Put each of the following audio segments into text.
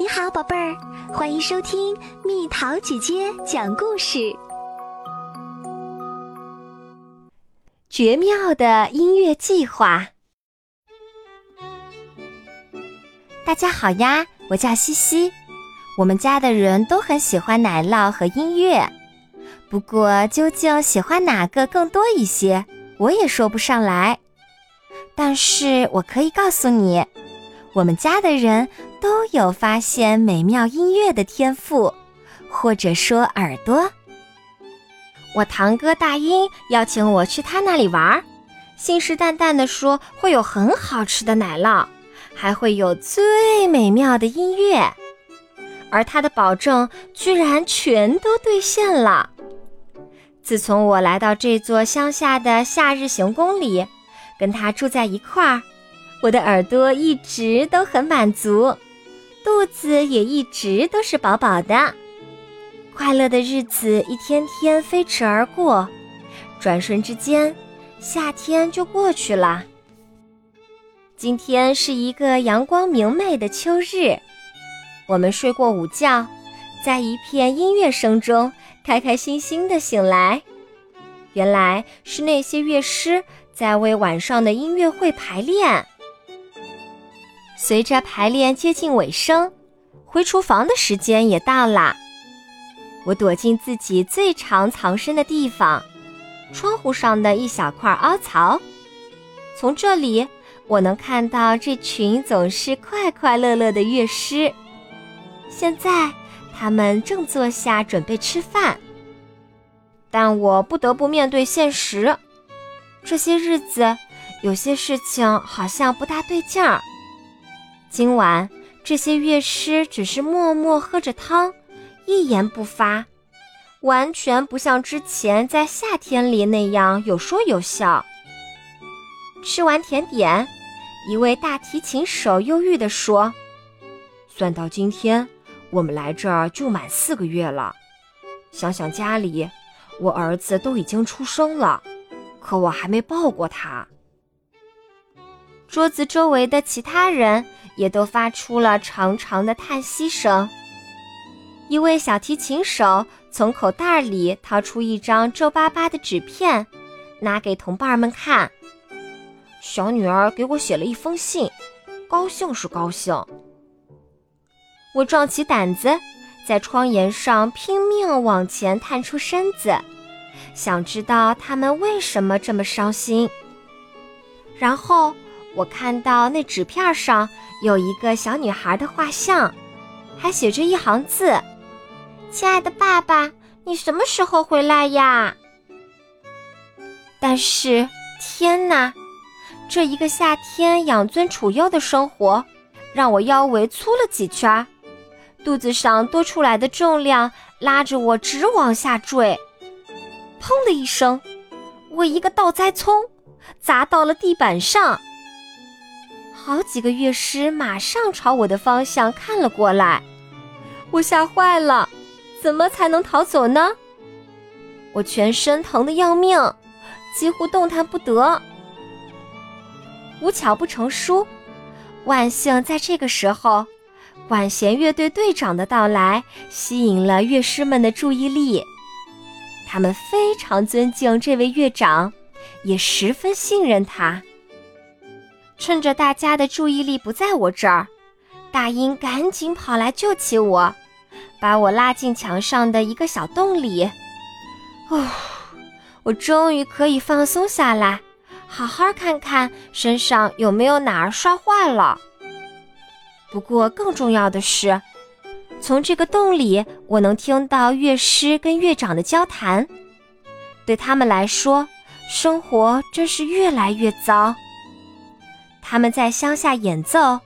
你好，宝贝儿，欢迎收听蜜桃姐姐讲故事。绝妙的音乐计划。大家好呀，我叫西西。我们家的人都很喜欢奶酪和音乐，不过究竟喜欢哪个更多一些，我也说不上来。但是我可以告诉你，我们家的人。都有发现美妙音乐的天赋，或者说耳朵。我堂哥大英邀请我去他那里玩，信誓旦旦地说会有很好吃的奶酪，还会有最美妙的音乐。而他的保证居然全都兑现了。自从我来到这座乡下的夏日行宫里，跟他住在一块儿，我的耳朵一直都很满足。肚子也一直都是饱饱的，快乐的日子一天天飞驰而过，转瞬之间，夏天就过去了。今天是一个阳光明媚的秋日，我们睡过午觉，在一片音乐声中开开心心的醒来。原来是那些乐师在为晚上的音乐会排练。随着排练接近尾声，回厨房的时间也到了。我躲进自己最常藏身的地方——窗户上的一小块凹槽。从这里，我能看到这群总是快快乐乐的乐师。现在，他们正坐下准备吃饭。但我不得不面对现实：这些日子，有些事情好像不大对劲儿。今晚，这些乐师只是默默喝着汤，一言不发，完全不像之前在夏天里那样有说有笑。吃完甜点，一位大提琴手忧郁地说：“算到今天，我们来这儿就满四个月了。想想家里，我儿子都已经出生了，可我还没抱过他。”桌子周围的其他人。也都发出了长长的叹息声。一位小提琴手从口袋里掏出一张皱巴巴的纸片，拿给同伴们看。小女儿给我写了一封信，高兴是高兴。我壮起胆子，在窗沿上拼命往前探出身子，想知道他们为什么这么伤心。然后我看到那纸片上。有一个小女孩的画像，还写着一行字：“亲爱的爸爸，你什么时候回来呀？”但是，天哪！这一个夏天养尊处优的生活，让我腰围粗了几圈，肚子上多出来的重量拉着我直往下坠。砰的一声，我一个倒栽葱，砸到了地板上。好几个乐师马上朝我的方向看了过来，我吓坏了，怎么才能逃走呢？我全身疼得要命，几乎动弹不得。无巧不成书，万幸在这个时候，管弦乐队队长的到来吸引了乐师们的注意力，他们非常尊敬这位乐长，也十分信任他。趁着大家的注意力不在我这儿，大英赶紧跑来救起我，把我拉进墙上的一个小洞里。哦，我终于可以放松下来，好好看看身上有没有哪儿摔坏了。不过更重要的是，从这个洞里，我能听到乐师跟乐长的交谈。对他们来说，生活真是越来越糟。他们在乡下演奏，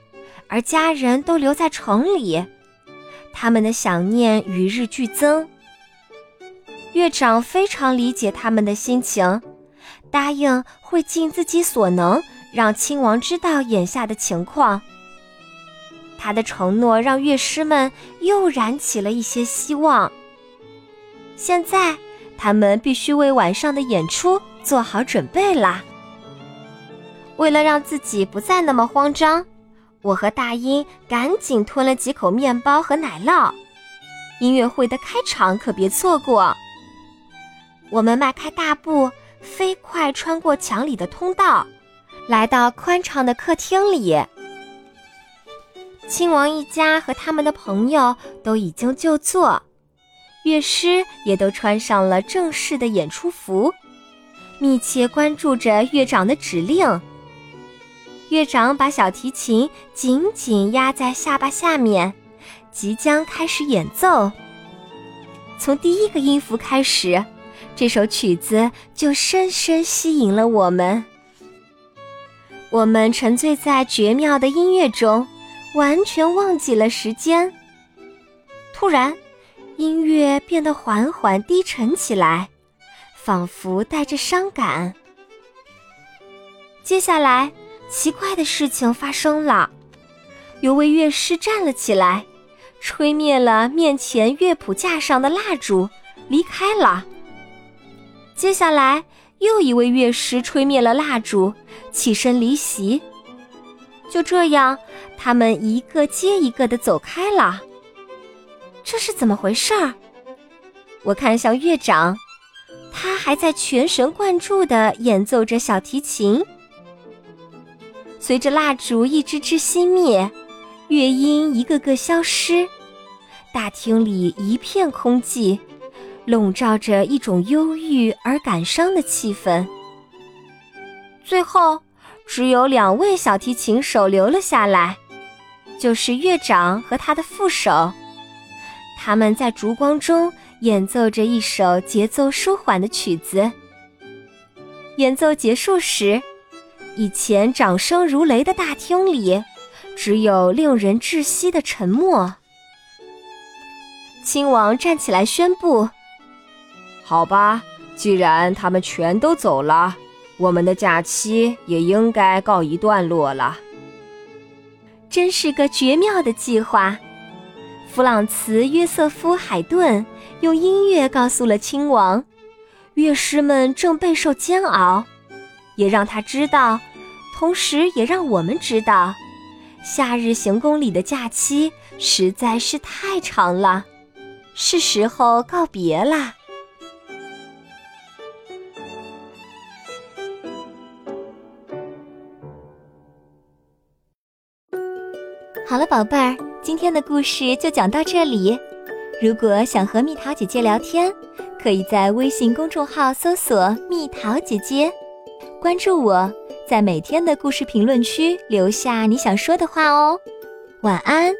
而家人都留在城里，他们的想念与日俱增。乐长非常理解他们的心情，答应会尽自己所能让亲王知道眼下的情况。他的承诺让乐师们又燃起了一些希望。现在，他们必须为晚上的演出做好准备啦。为了让自己不再那么慌张，我和大英赶紧吞了几口面包和奶酪。音乐会的开场可别错过。我们迈开大步，飞快穿过墙里的通道，来到宽敞的客厅里。亲王一家和他们的朋友都已经就座，乐师也都穿上了正式的演出服，密切关注着乐长的指令。乐长把小提琴紧紧压在下巴下面，即将开始演奏。从第一个音符开始，这首曲子就深深吸引了我们。我们沉醉在绝妙的音乐中，完全忘记了时间。突然，音乐变得缓缓低沉起来，仿佛带着伤感。接下来。奇怪的事情发生了，有位乐师站了起来，吹灭了面前乐谱架上的蜡烛，离开了。接下来，又一位乐师吹灭了蜡烛，起身离席。就这样，他们一个接一个的走开了。这是怎么回事儿？我看向乐长，他还在全神贯注地演奏着小提琴。随着蜡烛一支支熄灭，乐音一个个消失，大厅里一片空寂，笼罩着一种忧郁而感伤的气氛。最后，只有两位小提琴手留了下来，就是乐长和他的副手。他们在烛光中演奏着一首节奏舒缓的曲子。演奏结束时。以前掌声如雷的大厅里，只有令人窒息的沉默。亲王站起来宣布：“好吧，既然他们全都走了，我们的假期也应该告一段落了。”真是个绝妙的计划。弗朗茨·约瑟夫·海顿用音乐告诉了亲王，乐师们正备受煎熬。也让他知道，同时也让我们知道，夏日行宫里的假期实在是太长了，是时候告别啦。好了，宝贝儿，今天的故事就讲到这里。如果想和蜜桃姐姐聊天，可以在微信公众号搜索“蜜桃姐姐”。关注我，在每天的故事评论区留下你想说的话哦。晚安。